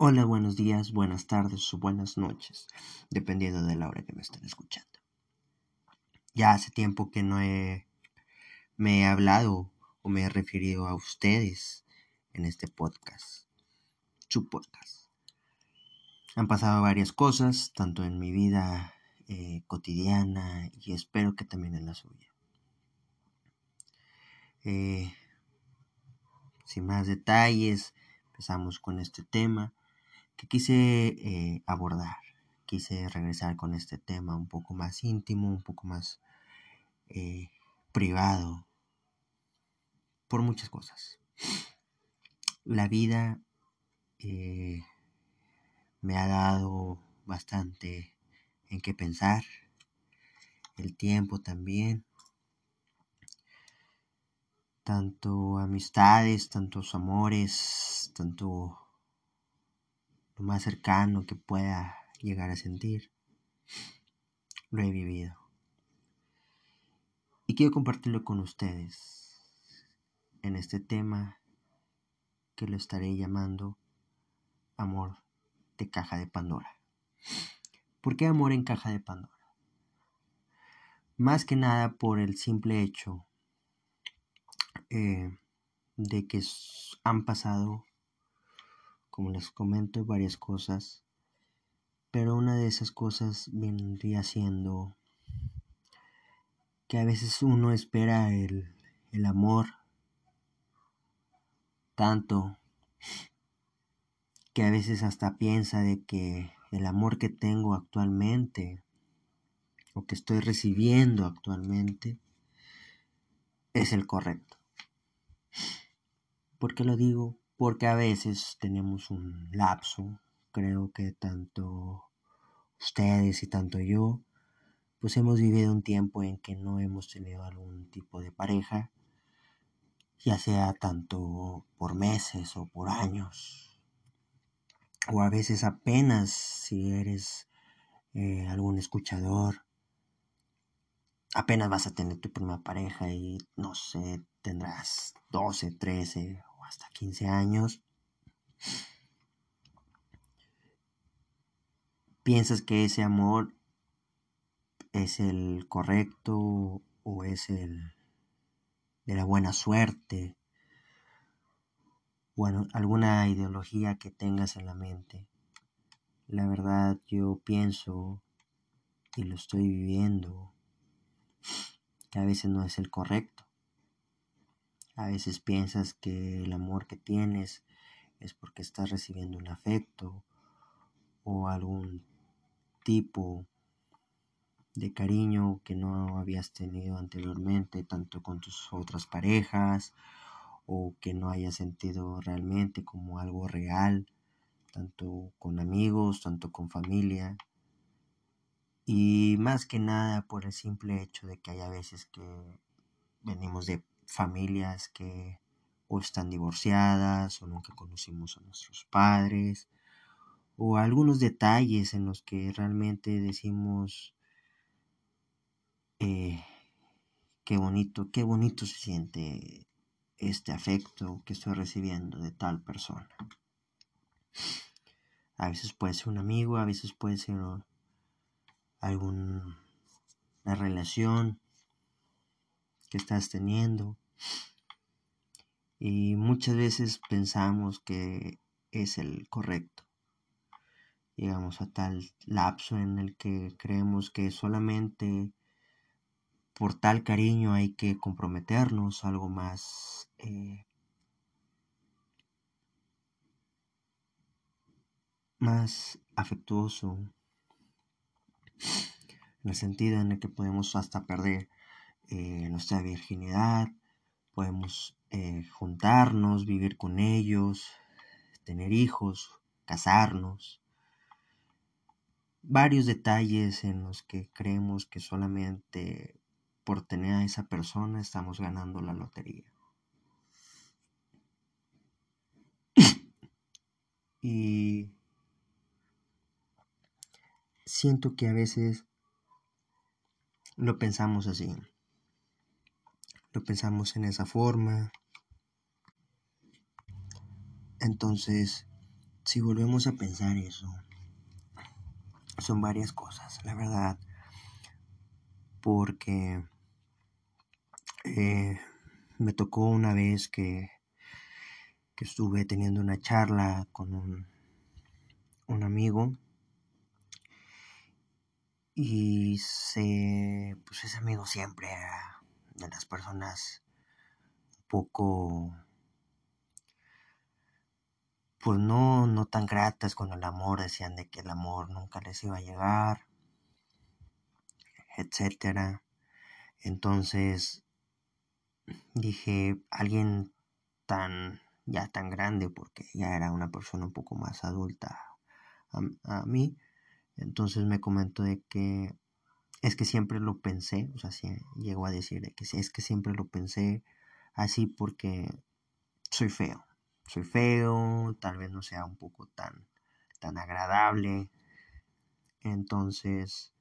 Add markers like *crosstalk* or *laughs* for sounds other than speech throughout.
Hola, buenos días, buenas tardes o buenas noches, dependiendo de la hora que me estén escuchando. Ya hace tiempo que no he, me he hablado o me he referido a ustedes en este podcast, su podcast. Han pasado varias cosas, tanto en mi vida eh, cotidiana y espero que también en la suya. Eh, sin más detalles, empezamos con este tema que quise eh, abordar. Quise regresar con este tema un poco más íntimo, un poco más eh, privado, por muchas cosas. La vida eh, me ha dado bastante en qué pensar, el tiempo también, tanto amistades, tantos amores, tanto lo más cercano que pueda llegar a sentir, lo he vivido. Y quiero compartirlo con ustedes en este tema que lo estaré llamando amor de caja de Pandora. ¿Por qué amor en caja de Pandora? Más que nada por el simple hecho eh, de que han pasado como les comento, varias cosas, pero una de esas cosas vendría siendo que a veces uno espera el, el amor tanto que a veces hasta piensa de que el amor que tengo actualmente o que estoy recibiendo actualmente es el correcto. ¿Por qué lo digo? Porque a veces tenemos un lapso, creo que tanto ustedes y tanto yo, pues hemos vivido un tiempo en que no hemos tenido algún tipo de pareja, ya sea tanto por meses o por años, o a veces apenas si eres eh, algún escuchador, apenas vas a tener tu primera pareja y no sé, tendrás 12, 13 hasta 15 años, piensas que ese amor es el correcto o es el de la buena suerte, bueno, alguna ideología que tengas en la mente. La verdad yo pienso y lo estoy viviendo que a veces no es el correcto. A veces piensas que el amor que tienes es porque estás recibiendo un afecto o algún tipo de cariño que no habías tenido anteriormente, tanto con tus otras parejas o que no hayas sentido realmente como algo real, tanto con amigos, tanto con familia. Y más que nada por el simple hecho de que hay a veces que venimos de familias que o están divorciadas o nunca conocimos a nuestros padres o algunos detalles en los que realmente decimos eh, qué bonito, qué bonito se siente este afecto que estoy recibiendo de tal persona. A veces puede ser un amigo, a veces puede ser alguna relación que estás teniendo. Y muchas veces pensamos que es el correcto. Llegamos a tal lapso en el que creemos que solamente por tal cariño hay que comprometernos, algo más eh, más afectuoso, en el sentido en el que podemos hasta perder eh, nuestra virginidad, podemos eh, juntarnos, vivir con ellos, tener hijos, casarnos. Varios detalles en los que creemos que solamente por tener a esa persona estamos ganando la lotería. *coughs* y siento que a veces lo pensamos así lo pensamos en esa forma. Entonces, si volvemos a pensar eso, son varias cosas, la verdad. Porque eh, me tocó una vez que, que estuve teniendo una charla con un, un amigo y se, pues ese amigo siempre era de las personas un poco pues no, no tan gratas con el amor, decían de que el amor nunca les iba a llegar, etcétera. Entonces dije, alguien tan, ya tan grande, porque ya era una persona un poco más adulta a, mí, entonces me comentó de que es que siempre lo pensé, o sea, sí, llegó a decir de que es que siempre lo pensé así porque soy feo soy feo, tal vez no sea un poco tan, tan agradable. Entonces,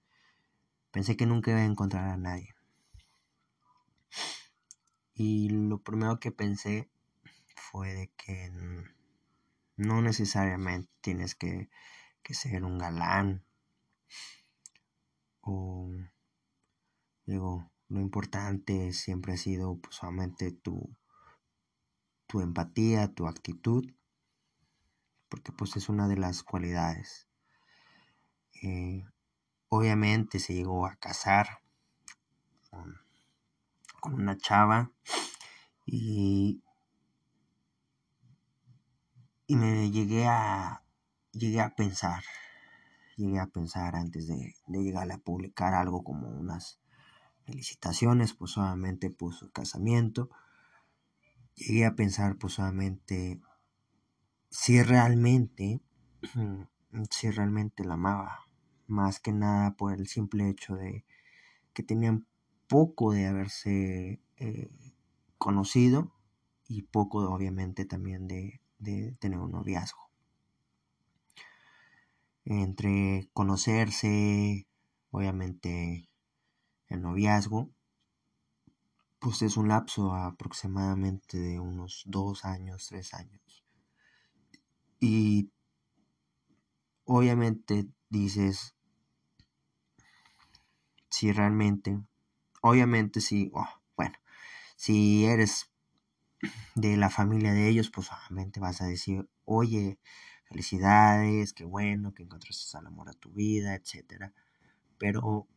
pensé que nunca iba a encontrar a nadie. Y lo primero que pensé fue de que no necesariamente tienes que, que ser un galán. O digo, lo importante siempre ha sido pues solamente tu, tu empatía, tu actitud, porque pues es una de las cualidades. Eh, obviamente se llegó a casar con, una chava y, y me llegué a, llegué a pensar, llegué a pensar antes de, de llegar a publicar algo como unas felicitaciones, pues solamente puso casamiento llegué a pensar pues si realmente, *clears throat* si realmente la amaba, más que nada por el simple hecho de que tenían poco de haberse eh, conocido y poco obviamente también de, de tener un noviazgo. Entre conocerse, obviamente el noviazgo, pues es un lapso aproximadamente de unos dos años, tres años. Y obviamente dices, si realmente, obviamente si, oh, bueno, si eres de la familia de ellos, pues obviamente vas a decir, oye, felicidades, qué bueno que encontraste al amor a tu vida, etcétera. Pero,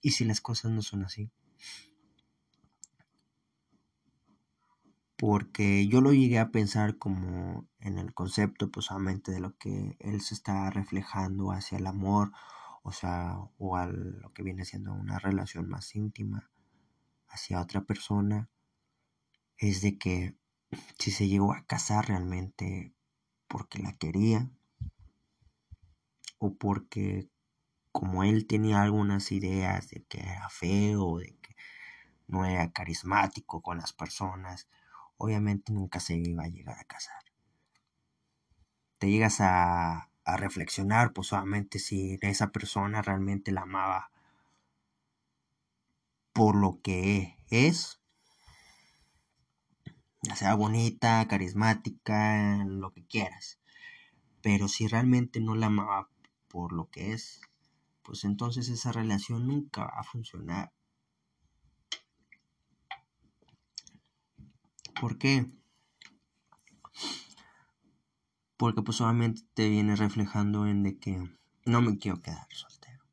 ¿y si las cosas no son así? porque yo lo llegué a pensar como en el concepto pues solamente de lo que él se está reflejando hacia el amor, o sea, o a lo que viene siendo una relación más íntima hacia otra persona, es de que si se llegó a casar realmente porque la quería, o porque como él tenía algunas ideas de que era feo, de que no era carismático con las personas, obviamente nunca se iba a llegar a casar. Te llegas a, reflexionar, pues solamente si esa persona realmente la amaba por lo que es, ya sea bonita, carismática, lo que quieras. Pero si realmente no la amaba por lo que es, pues entonces esa relación nunca va a funcionar. ¿Por qué? Porque pues solamente te viene reflejando en de que no me quiero quedar soltero.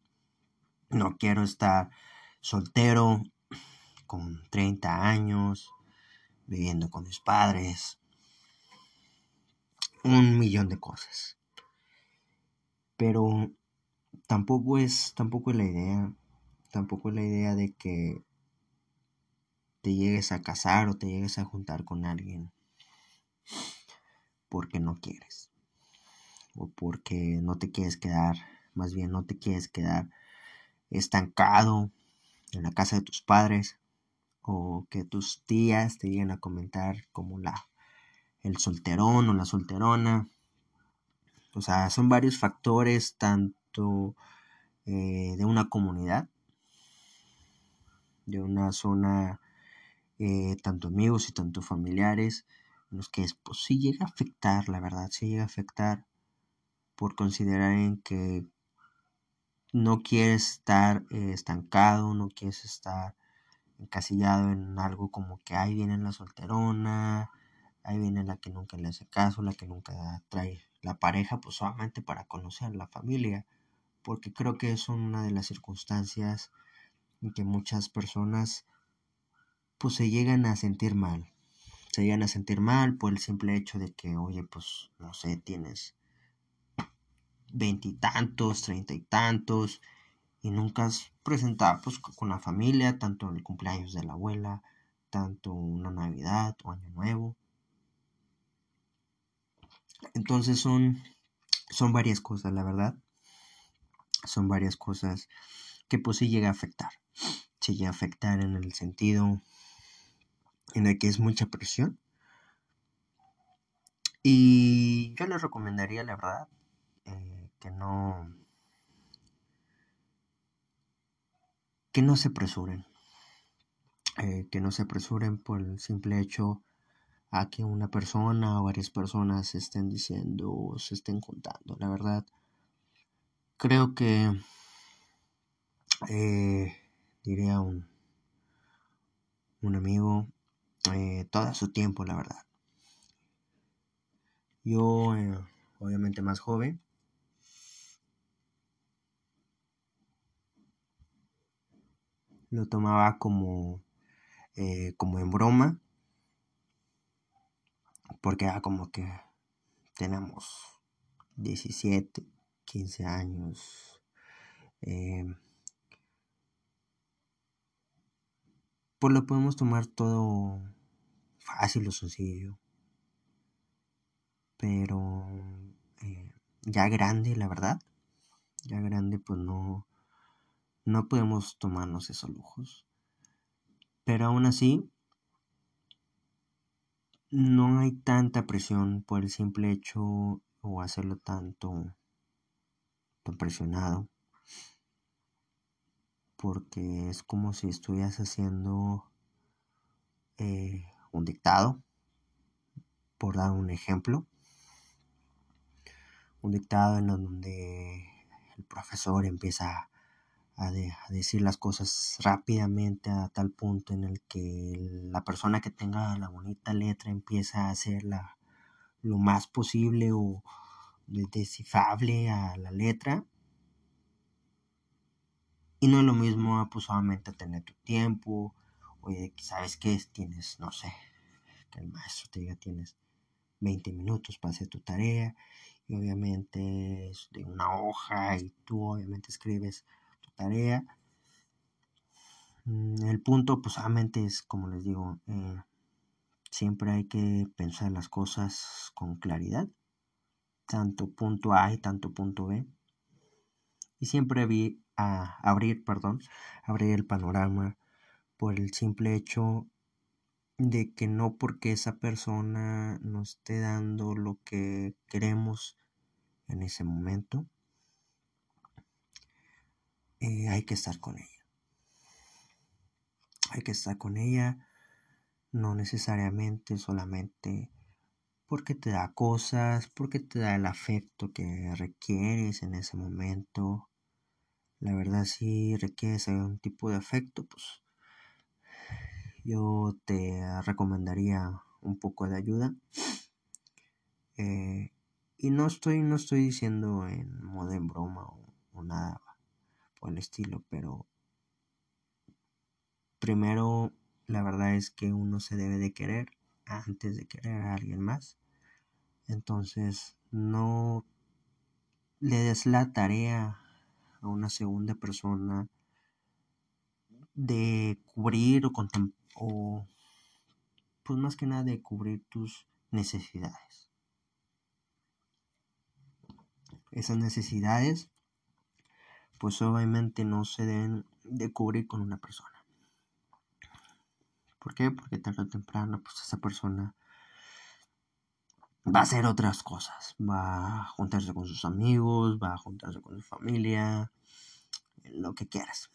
No quiero estar soltero con 30 años, viviendo con mis padres. Un millón de cosas. Pero tampoco es, tampoco es la idea. Tampoco es la idea de que te llegues a casar o te llegues a juntar con alguien porque no quieres o porque no te quieres quedar, más bien no te quieres quedar estancado en la casa de tus padres o que tus tías te lleguen a comentar como la el solterón o la solterona. O sea, son varios factores eh, de una comunidad, de una zona eh, tanto amigos y tanto familiares, en los que es, pues llega a afectar, la verdad, sí llega a afectar por considerar en que no quieres estar eh, estancado, no quieres estar encasillado en algo como que ahí viene la solterona, ahí viene la que nunca le hace caso, la que nunca trae la pareja, pues solamente para conocer la familia, porque creo que es una de las circunstancias en que muchas personas pues se llegan a sentir mal, se llegan a sentir mal por el simple hecho de que, oye, pues no sé, tienes veintitantos, treinta y tantos, y nunca has presentado pues, con la familia, tanto el cumpleaños de la abuela, tanto una Navidad o Año Nuevo. Entonces son, son varias cosas, la verdad. Son varias cosas que pues sí llega a afectar. Se llega a afectar en el sentido en el que es mucha presión. Y yo les recomendaría, la verdad, eh, que no que no se apresuren, eh, que no se apresuren por el simple hecho a que una persona o varias personas se estén diciendo o se estén juntando. La verdad, creo que eh, diría un, un amigo, eh, todo su tiempo, la verdad. Yo, eh, obviamente más joven, lo tomaba como, eh, como en broma, porque era como que tenemos 17, 15 años. Eh, pues lo podemos tomar todo fácil o sencillo. Pero eh, ya grande, la verdad. Ya grande, pues no, no podemos tomarnos esos lujos. Pero aún así, no hay tanta presión por el simple hecho o hacerlo tanto tan presionado porque es como si estuvieras haciendo eh, un dictado por dar un ejemplo. Un dictado en donde el profesor empieza a, decir las cosas rápidamente a tal punto en el que la persona que tenga la bonita letra empieza a hacerla lo más posible o descifrable a la letra. Y no es lo mismo, pues solamente tener tu tiempo, oye, ¿sabes qué? Tienes, no sé, que el maestro te diga, tienes 20 minutos para hacer tu tarea, y obviamente es de una hoja, y tú obviamente escribes tarea. Mm, el punto, pues solamente es, como les digo, eh, siempre hay que pensar las cosas con claridad, tanto punto A y tanto punto B. Y siempre vi a abrir, perdón, abrir el panorama por el simple hecho de que no porque esa persona nos esté dando lo que queremos en ese momento, eh, hay que estar con ella. Hay que estar con ella, no necesariamente solamente porque te da cosas, porque te da el afecto que requieres en ese momento. La verdad si requieres algún tipo de afecto, pues yo te recomendaría un poco de ayuda. Eh, y no estoy, no estoy diciendo en modo en broma o nada el estilo, pero primero la verdad es que uno se debe de querer antes de querer a alguien más. Entonces no le des la tarea a una segunda persona de cubrir o o pues más que nada de cubrir tus necesidades. Esas necesidades pues obviamente no se deben de cubrir con una persona. ¿Por qué? Porque tarde o temprano, pues esa persona va a hacer otras cosas. Va a juntarse con sus amigos, va a juntarse con su familia, lo que quieras.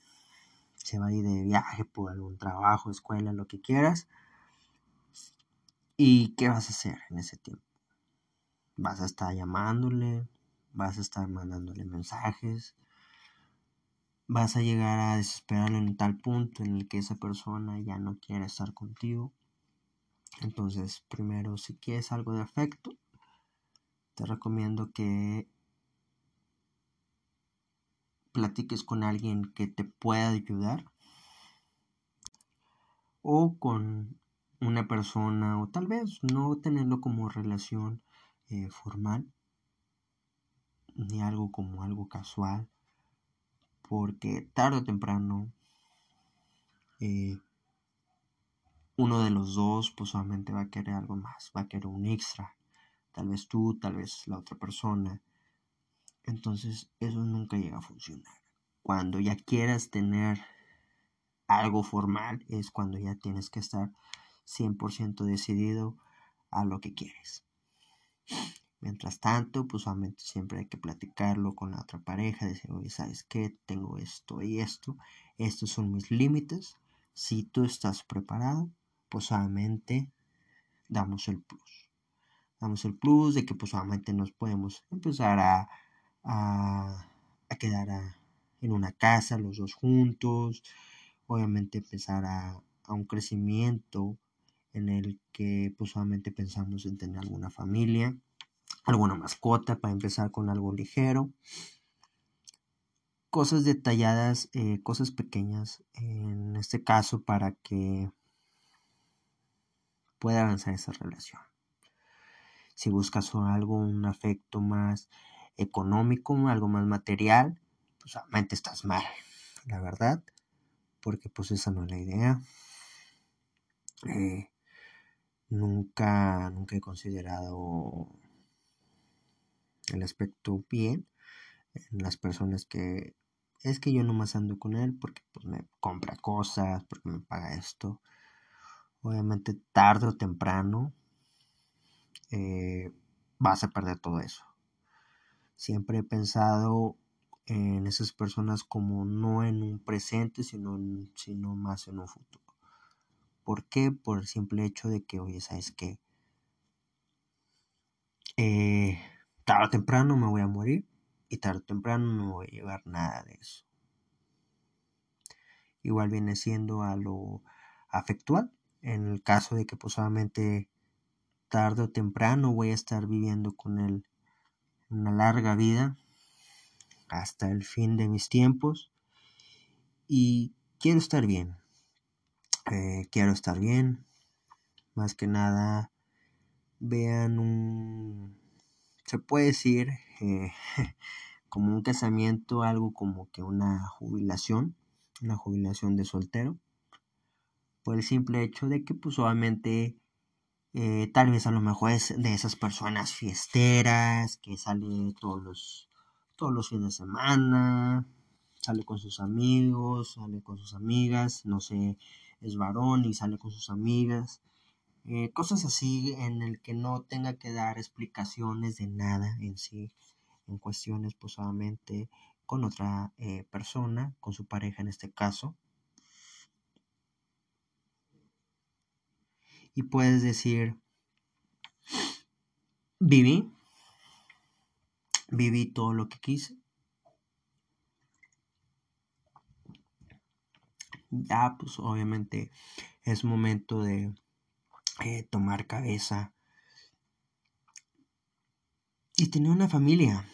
Se va a ir de viaje por algún trabajo, escuela, lo que quieras. ¿Y qué vas a hacer en ese tiempo? Vas a estar llamándole, vas a estar mandándole mensajes, vas a llegar a desesperarlo en tal punto en el que esa persona ya no quiere estar contigo. Entonces, primero, si quieres algo de afecto, te recomiendo que platiques con alguien que te pueda ayudar o con una persona o tal vez no tenerlo como relación eh, formal ni algo como algo casual porque tarde o temprano eh, uno de los dos pues solamente va a querer algo más, va a querer un extra, tal vez tú, tal vez la otra persona. Entonces eso nunca llega a funcionar. Cuando ya quieras tener algo formal es cuando ya tienes que estar 100% decidido a lo que quieres. Mientras tanto, pues solamente siempre hay que platicarlo con la otra pareja, decir, oye, ¿sabes qué? Tengo esto y esto, estos son mis límites. Si tú estás preparado, pues solamente damos el plus. Damos el plus de que pues solamente nos podemos empezar a, a, quedar en una casa los dos juntos. Obviamente empezar a, a un crecimiento en el que pues solamente pensamos en tener alguna familia alguna mascota para empezar con algo ligero. Cosas detalladas, eh, cosas pequeñas, en este caso para que pueda avanzar esa relación. Si buscas algo, un afecto más económico, algo más material, pues obviamente estás mal, la verdad, porque pues esa no es la idea. Eh, nunca, nunca he considerado el aspecto bien en las personas que es que yo nomás ando con él porque pues me compra cosas, porque me paga esto. Obviamente tarde o temprano eh, vas a perder todo eso. Siempre he pensado en esas personas como no en un presente, sino, sino más en un futuro. ¿Por qué? Por el simple hecho de que, oye, ¿sabes qué? Eh, tarde o temprano me voy a morir y tarde o temprano no voy a llevar nada de eso. Igual viene siendo a lo afectual, en el caso de que posiblemente tarde o temprano voy a estar viviendo con él una larga vida hasta el fin de mis tiempos y quiero estar bien. Eh, quiero estar bien. Más que nada, vean un se puede decir eh, *laughs* como un casamiento, algo como que una jubilación, una jubilación de soltero, por el simple hecho de que pues obviamente eh, tal vez a lo mejor es de esas personas fiesteras que sale todos los, todos los fines de semana, sale con sus amigos, sale con sus amigas, no sé, es varón y sale con sus amigas eh, cosas así en el que no tenga que dar explicaciones de nada en sí, en cuestiones pues solamente con otra eh, persona, con su pareja en este caso. Y puedes decir, viví, viví todo lo que quise. Ya, pues obviamente es momento de tomar cabeza y tener una familia.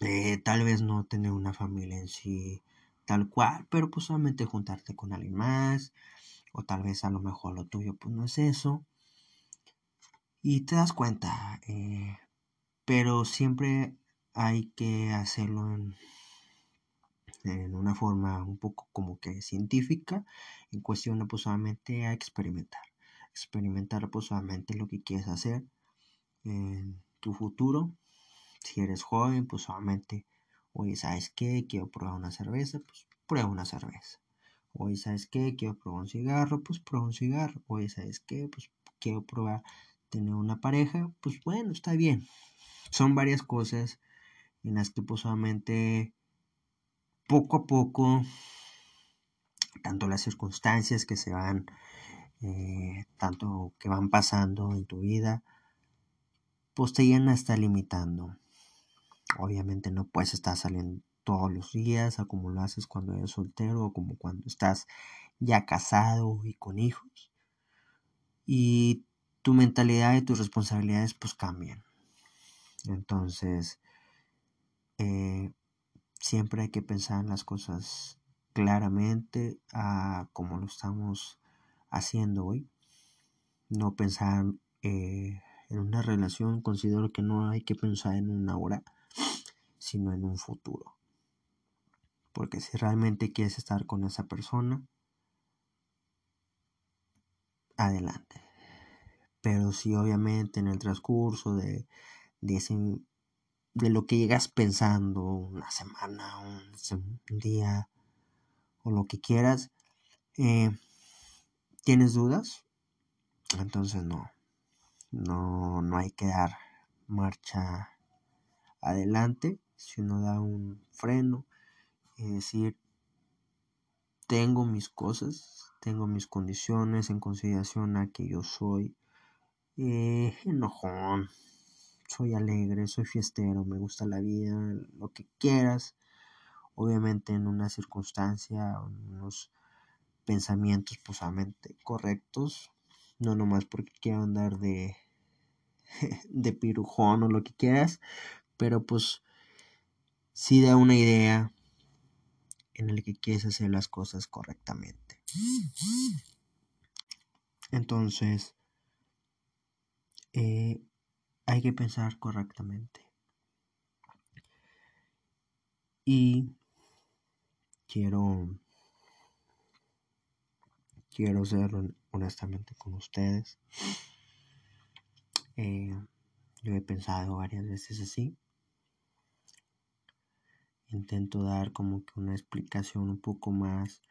Eh, tal vez no tener una familia en sí tal cual, pero pues solamente juntarte con alguien más, o tal vez a lo mejor lo tuyo pues no es eso. Y te das cuenta, eh, pero siempre hay que hacerlo en, en, una forma un poco como que científica, en cuestión pues solamente a experimentar experimentar pues lo que quieres hacer en tu futuro. Si eres joven, pues solamente, oye, ¿sabes qué? Quiero probar una cerveza, pues prueba una cerveza. Oye, ¿sabes qué? Quiero probar un cigarro, pues prueba un cigarro. Oye, ¿sabes qué? Pues quiero probar tener una pareja, pues bueno, está bien. Son varias cosas en las que pues solamente poco a poco, tanto las circunstancias que se van eh, tanto que van pasando en tu vida, pues te llegan a estar limitando. Obviamente no puedes estar saliendo todos los días, como lo haces cuando eres soltero o como cuando estás ya casado y con hijos. Y tu mentalidad y tus responsabilidades pues cambian. Entonces, eh, siempre hay que pensar en las cosas claramente a como lo estamos haciendo hoy. No pensar eh, en una relación, considero que no hay que pensar en una hora, sino en un futuro. Porque si realmente quieres estar con esa persona, adelante. Pero si obviamente en el transcurso de, de, de lo que llegas pensando, una semana, un, día, o lo que quieras, eh, tienes dudas, entonces no, no, no hay que dar marcha adelante, si uno da un freno, es decir, tengo mis cosas, tengo mis condiciones en consideración a que yo soy eh, enojón, soy alegre, soy fiestero, me gusta la vida, lo que quieras. Obviamente en una circunstancia, unos pensamientos posamente correctos, no nomás porque quiero andar de, *laughs* de pirujón o lo que quieras, pero pues sí da una idea en el que quieres hacer las cosas correctamente. Entonces, eh, hay que pensar correctamente. Y quiero quiero ser honestamente con ustedes. Eh, yo he pensado varias veces así. Intento dar como que una explicación un poco más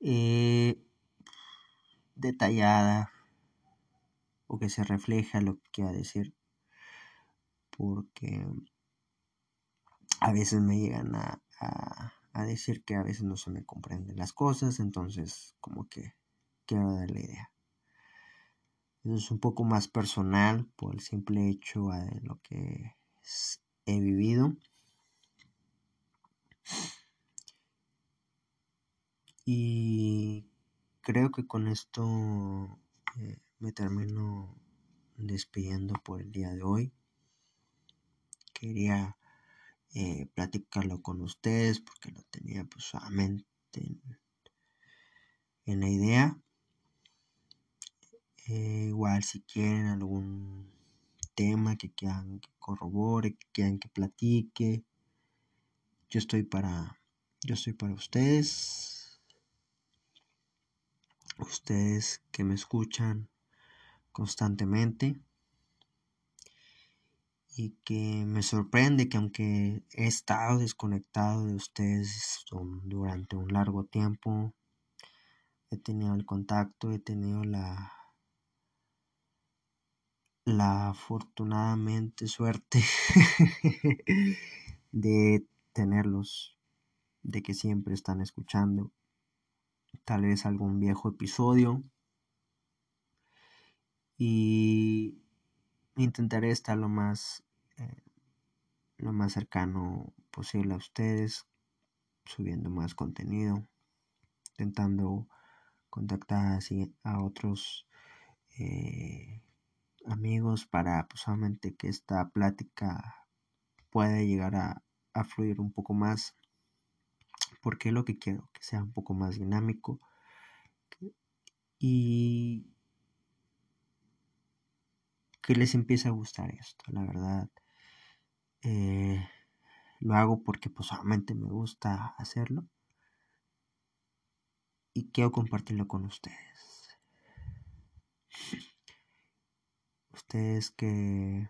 eh, detallada o que se refleja lo que quiera decir. Porque a veces me llegan a, decir que a veces no se me comprenden las cosas, entonces como que quiero dar la idea. Eso es un poco más personal por el simple hecho de lo que he vivido. Y creo que con esto eh, me termino despidiendo por el día de hoy. Quería eh, platicarlo con ustedes porque lo tenía pues solamente en, la idea. Eh, igual si quieren algún tema que quieran que corrobore, que quieran que platique, yo estoy para, yo estoy para ustedes. Ustedes que me escuchan constantemente y que me sorprende que aunque he estado desconectado de ustedes durante un largo tiempo, he tenido el contacto, he tenido la la afortunadamente suerte *laughs* de tenerlos, de que siempre están escuchando tal vez algún viejo episodio. Y intentaré estar lo más eh, lo más cercano posible a ustedes subiendo más contenido intentando contactar así a otros eh, amigos para pues, solamente que esta plática pueda llegar a, a fluir un poco más. Porque es lo que quiero que sea un poco más dinámico. Y que les empiece a gustar esto, la verdad. Eh, lo hago porque pues solamente me gusta hacerlo y quiero compartirlo con ustedes. Ustedes que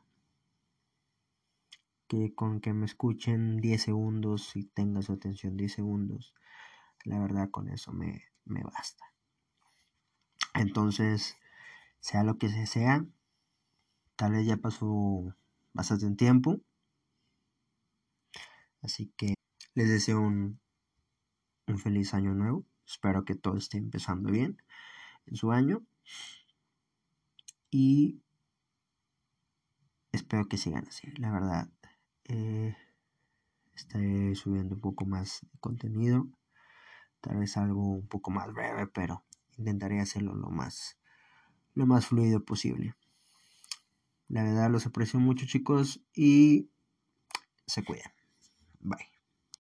que con que me escuchen 10 segundos y tengan su atención 10 segundos, la verdad con eso me, me basta. Entonces, sea lo que sea, Tal vez ya pasó bastante tiempo. Así que les deseo un, un feliz año nuevo. Espero que todo esté empezando bien en su año. Y espero que sigan así. La verdad, eh, estaré subiendo un poco más de contenido. Tal vez algo un poco más breve, pero intentaré hacerlo lo más, lo más fluido posible. La verdad los aprecio mucho chicos y se cuidan. Bye.